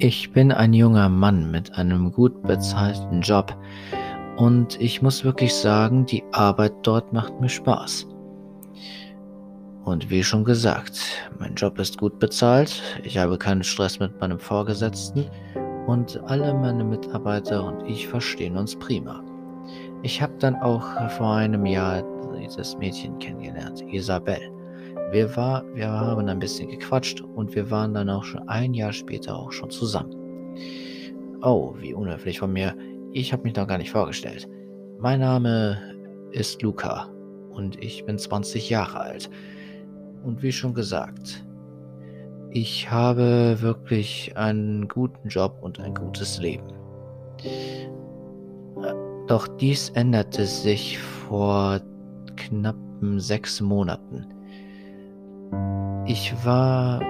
Ich bin ein junger Mann mit einem gut bezahlten Job und ich muss wirklich sagen, die Arbeit dort macht mir Spaß. Und wie schon gesagt, mein Job ist gut bezahlt, ich habe keinen Stress mit meinem Vorgesetzten und alle meine Mitarbeiter und ich verstehen uns prima. Ich habe dann auch vor einem Jahr dieses Mädchen kennengelernt, Isabel. Wir, war, wir haben ein bisschen gequatscht und wir waren dann auch schon ein Jahr später auch schon zusammen. Oh, wie unhöflich von mir. Ich habe mich noch gar nicht vorgestellt. Mein Name ist Luca und ich bin 20 Jahre alt. Und wie schon gesagt, ich habe wirklich einen guten Job und ein gutes Leben. Doch dies änderte sich vor knappen sechs Monaten. Ich war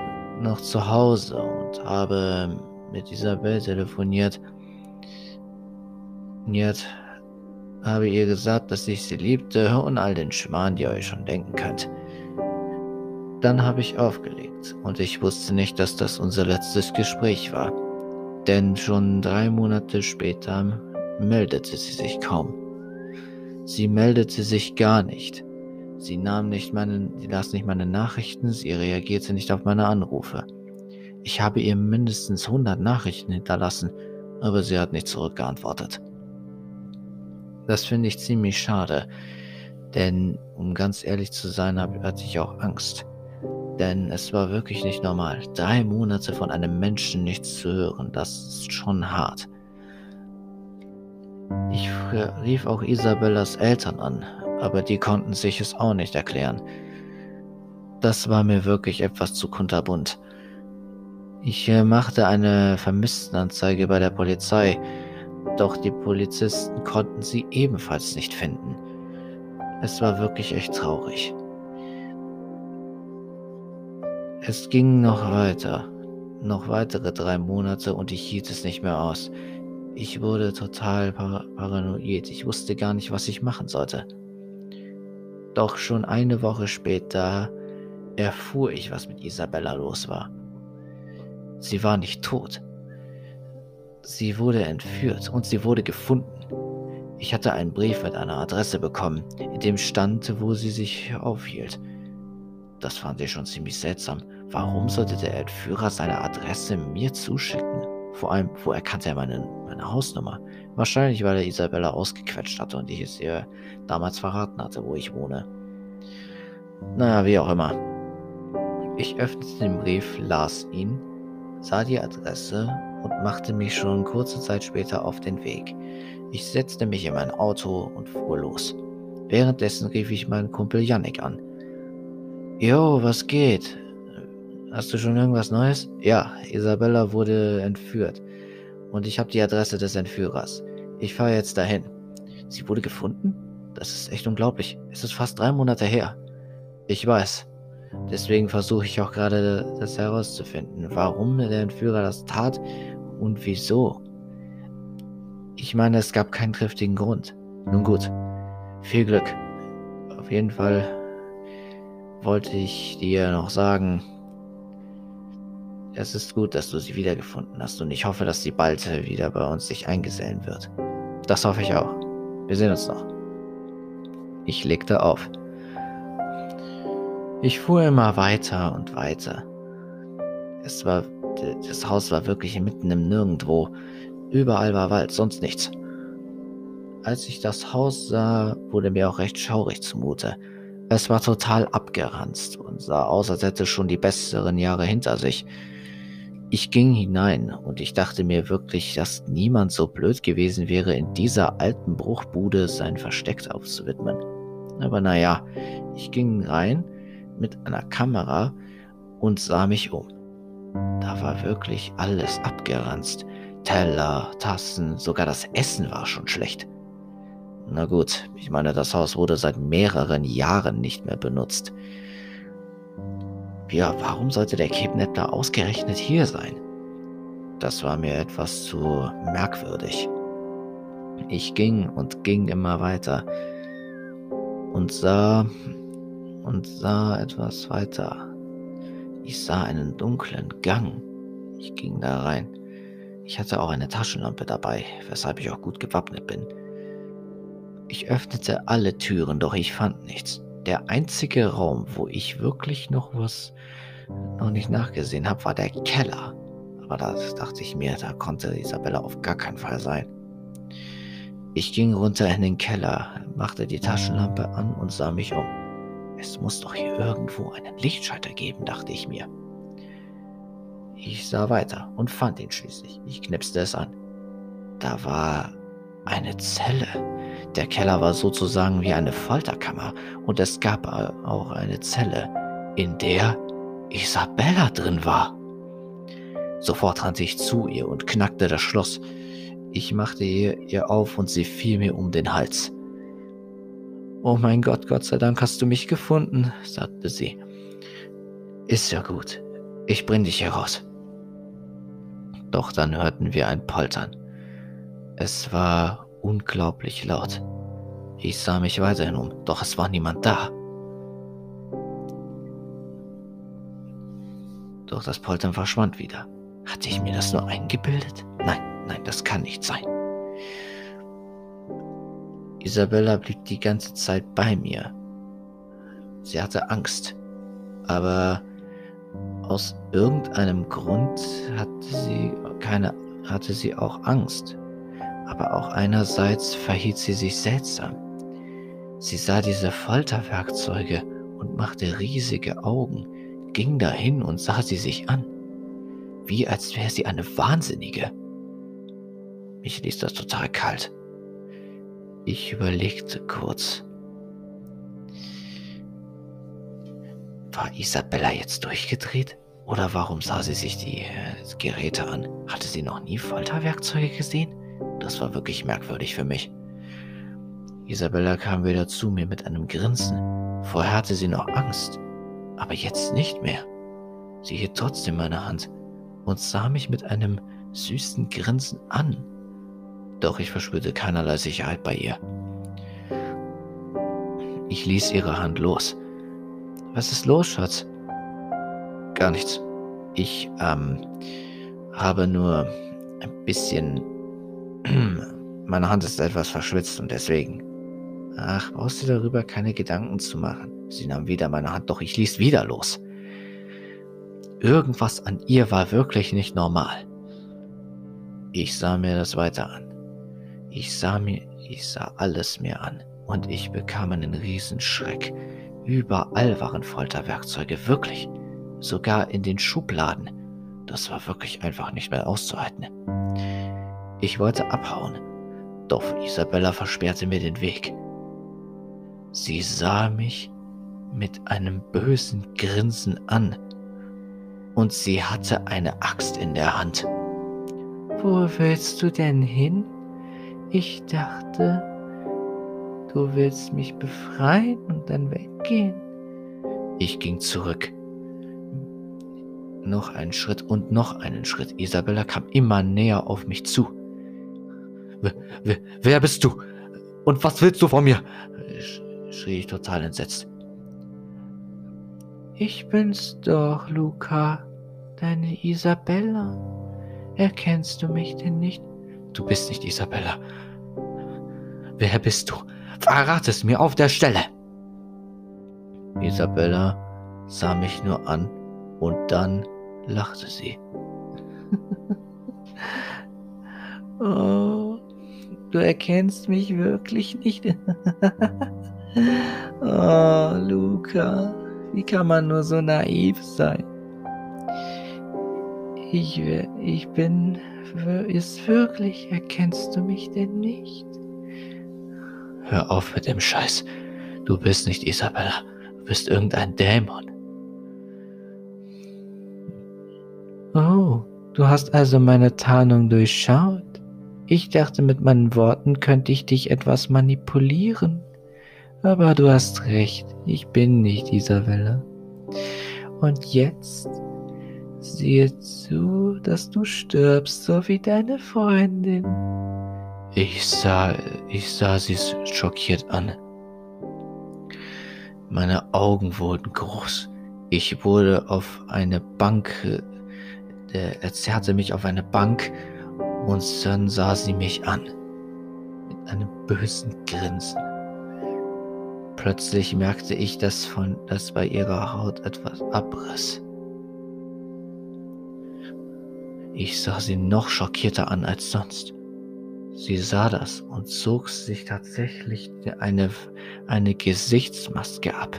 noch zu Hause und habe mit Isabel telefoniert. Jetzt habe ihr gesagt, dass ich sie liebte und all den Schmarrn, die ihr euch schon denken könnt. Dann habe ich aufgelegt und ich wusste nicht, dass das unser letztes Gespräch war. Denn schon drei Monate später meldete sie sich kaum. Sie meldete sich gar nicht. Sie nahm nicht meine, sie las nicht meine Nachrichten, sie reagierte nicht auf meine Anrufe. Ich habe ihr mindestens 100 Nachrichten hinterlassen, aber sie hat nicht zurückgeantwortet. Das finde ich ziemlich schade, denn um ganz ehrlich zu sein, hatte ich auch Angst. Denn es war wirklich nicht normal. Drei Monate von einem Menschen nichts zu hören, das ist schon hart. Ich rief auch Isabellas Eltern an, aber die konnten sich es auch nicht erklären. Das war mir wirklich etwas zu kunterbunt. Ich äh, machte eine Vermisstenanzeige bei der Polizei, doch die Polizisten konnten sie ebenfalls nicht finden. Es war wirklich echt traurig. Es ging noch weiter, noch weitere drei Monate und ich hielt es nicht mehr aus. Ich wurde total par paranoid. Ich wusste gar nicht, was ich machen sollte. Doch schon eine Woche später erfuhr ich, was mit Isabella los war. Sie war nicht tot. Sie wurde entführt und sie wurde gefunden. Ich hatte einen Brief mit einer Adresse bekommen, in dem stand, wo sie sich aufhielt. Das fand ich schon ziemlich seltsam. Warum sollte der Entführer seine Adresse mir zuschicken? Vor allem, wo erkannte er meine, meine Hausnummer? Wahrscheinlich, weil er Isabella ausgequetscht hatte und ich es ihr damals verraten hatte, wo ich wohne. Naja, wie auch immer. Ich öffnete den Brief, las ihn, sah die Adresse und machte mich schon kurze Zeit später auf den Weg. Ich setzte mich in mein Auto und fuhr los. Währenddessen rief ich meinen Kumpel Yannick an. Jo, was geht? Hast du schon irgendwas Neues? Ja, Isabella wurde entführt. Und ich habe die Adresse des Entführers. Ich fahre jetzt dahin. Sie wurde gefunden? Das ist echt unglaublich. Es ist fast drei Monate her. Ich weiß. Deswegen versuche ich auch gerade das herauszufinden, warum der Entführer das tat und wieso. Ich meine, es gab keinen triftigen Grund. Nun gut. Viel Glück. Auf jeden Fall wollte ich dir noch sagen, es ist gut, dass du sie wiedergefunden hast und ich hoffe, dass sie bald wieder bei uns sich eingesellen wird. Das hoffe ich auch. Wir sehen uns noch. Ich legte auf. Ich fuhr immer weiter und weiter. Es war, das Haus war wirklich mitten im Nirgendwo. Überall war Wald, sonst nichts. Als ich das Haus sah, wurde mir auch recht schaurig zumute. Es war total abgeranzt und sah aus, als hätte schon die besseren Jahre hinter sich. Ich ging hinein und ich dachte mir wirklich, dass niemand so blöd gewesen wäre, in dieser alten Bruchbude sein Versteck aufzuwidmen. Aber naja, ich ging rein mit einer Kamera und sah mich um. Da war wirklich alles abgeranzt. Teller, Tassen, sogar das Essen war schon schlecht. Na gut, ich meine, das Haus wurde seit mehreren Jahren nicht mehr benutzt. Ja, warum sollte der Kidnapper ausgerechnet hier sein? Das war mir etwas zu merkwürdig. Ich ging und ging immer weiter und sah und sah etwas weiter. Ich sah einen dunklen Gang. Ich ging da rein. Ich hatte auch eine Taschenlampe dabei, weshalb ich auch gut gewappnet bin. Ich öffnete alle Türen, doch ich fand nichts. Der einzige Raum, wo ich wirklich noch was noch nicht nachgesehen habe, war der Keller. Aber da dachte ich mir, da konnte Isabella auf gar keinen Fall sein. Ich ging runter in den Keller, machte die Taschenlampe an und sah mich um. Es muss doch hier irgendwo einen Lichtschalter geben, dachte ich mir. Ich sah weiter und fand ihn schließlich. Ich knipste es an. Da war eine Zelle. Der Keller war sozusagen wie eine Folterkammer und es gab auch eine Zelle, in der Isabella drin war. Sofort rannte ich zu ihr und knackte das Schloss. Ich machte ihr, ihr auf und sie fiel mir um den Hals. Oh mein Gott, Gott sei Dank hast du mich gefunden, sagte sie. Ist ja gut. Ich bring dich hier raus. Doch dann hörten wir ein Poltern. Es war unglaublich laut. Ich sah mich weiterhin um, doch es war niemand da. Doch das Poltern verschwand wieder. Hatte ich mir das nur eingebildet? Nein, nein, das kann nicht sein. Isabella blieb die ganze Zeit bei mir. Sie hatte Angst, aber aus irgendeinem Grund hatte sie keine, hatte sie auch Angst. Aber auch einerseits verhielt sie sich seltsam. Sie sah diese Folterwerkzeuge und machte riesige Augen, ging dahin und sah sie sich an, wie als wäre sie eine Wahnsinnige. Mich ließ das total kalt. Ich überlegte kurz. War Isabella jetzt durchgedreht? Oder warum sah sie sich die äh, Geräte an? Hatte sie noch nie Folterwerkzeuge gesehen? Das war wirklich merkwürdig für mich. Isabella kam wieder zu mir mit einem Grinsen. Vorher hatte sie noch Angst, aber jetzt nicht mehr. Sie hielt trotzdem meine Hand und sah mich mit einem süßen Grinsen an. Doch ich verspürte keinerlei Sicherheit bei ihr. Ich ließ ihre Hand los. Was ist los, Schatz? Gar nichts. Ich, ähm, habe nur ein bisschen... Meine Hand ist etwas verschwitzt und deswegen... Ach, brauchst du darüber keine Gedanken zu machen. Sie nahm wieder meine Hand, doch ich ließ wieder los. Irgendwas an ihr war wirklich nicht normal. Ich sah mir das weiter an. Ich sah mir, ich sah alles mir an und ich bekam einen Riesenschreck. Überall waren Folterwerkzeuge, wirklich. Sogar in den Schubladen. Das war wirklich einfach nicht mehr auszuhalten. Ich wollte abhauen, doch Isabella versperrte mir den Weg. Sie sah mich mit einem bösen Grinsen an und sie hatte eine Axt in der Hand. Wo willst du denn hin? Ich dachte, du willst mich befreien und dann weggehen. Ich ging zurück. Noch einen Schritt und noch einen Schritt. Isabella kam immer näher auf mich zu. Wer, wer, wer bist du? Und was willst du von mir? schrie ich total entsetzt. Ich bin's doch, Luca, deine Isabella. Erkennst du mich denn nicht? Du bist nicht Isabella. Wer bist du? Verrate es mir auf der Stelle. Isabella sah mich nur an und dann lachte sie. oh, du erkennst mich wirklich nicht. oh, Luca, wie kann man nur so naiv sein? Ich, ich bin ist wirklich, erkennst du mich denn nicht? Hör auf mit dem Scheiß. Du bist nicht Isabella. Du bist irgendein Dämon. Oh, du hast also meine Tarnung durchschaut. Ich dachte, mit meinen Worten könnte ich dich etwas manipulieren. Aber du hast recht, ich bin nicht Isabella. Und jetzt Siehe zu, dass du stirbst, so wie deine Freundin. Ich sah, ich sah sie schockiert an. Meine Augen wurden groß. Ich wurde auf eine Bank, äh, er zerrte mich auf eine Bank und dann sah sie mich an. Mit einem bösen Grinsen. Plötzlich merkte ich, dass, von, dass bei ihrer Haut etwas abriss. Ich sah sie noch schockierter an als sonst. Sie sah das und zog sich tatsächlich eine, eine Gesichtsmaske ab.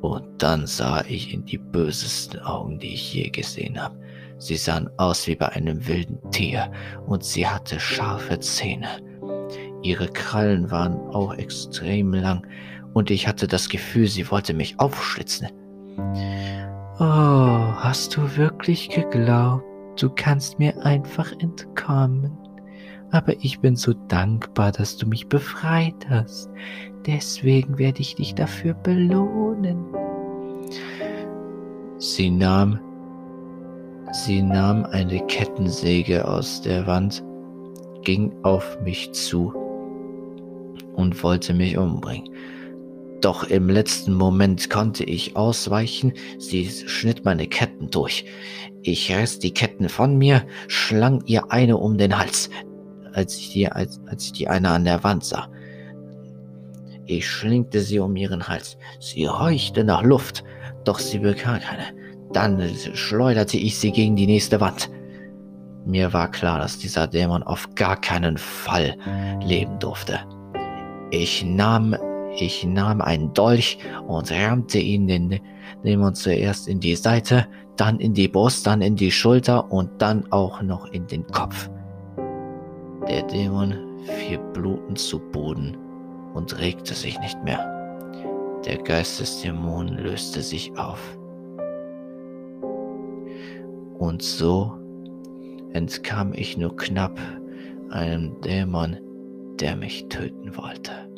Und dann sah ich in die bösesten Augen, die ich je gesehen habe. Sie sahen aus wie bei einem wilden Tier und sie hatte scharfe Zähne. Ihre Krallen waren auch extrem lang und ich hatte das Gefühl, sie wollte mich aufschlitzen. Oh, hast du wirklich geglaubt, du kannst mir einfach entkommen? aber ich bin so dankbar, dass du mich befreit hast. Deswegen werde ich dich dafür belohnen. Sie nahm, sie nahm eine Kettensäge aus der Wand, ging auf mich zu und wollte mich umbringen. Doch im letzten Moment konnte ich ausweichen, sie schnitt meine Ketten durch. Ich riss die Ketten von mir, schlang ihr eine um den Hals als ich die, als, als ich die eine an der Wand sah. Ich schlingte sie um ihren Hals. Sie horchte nach Luft, doch sie bekam keine. Dann schleuderte ich sie gegen die nächste Wand. Mir war klar, dass dieser Dämon auf gar keinen Fall leben durfte. Ich nahm, ich nahm einen Dolch und rammte ihn den Dämon zuerst in die Seite, dann in die Brust, dann in die Schulter und dann auch noch in den Kopf. Der Dämon fiel blutend zu Boden und regte sich nicht mehr. Der Geist des Dämonen löste sich auf. Und so entkam ich nur knapp einem Dämon, der mich töten wollte.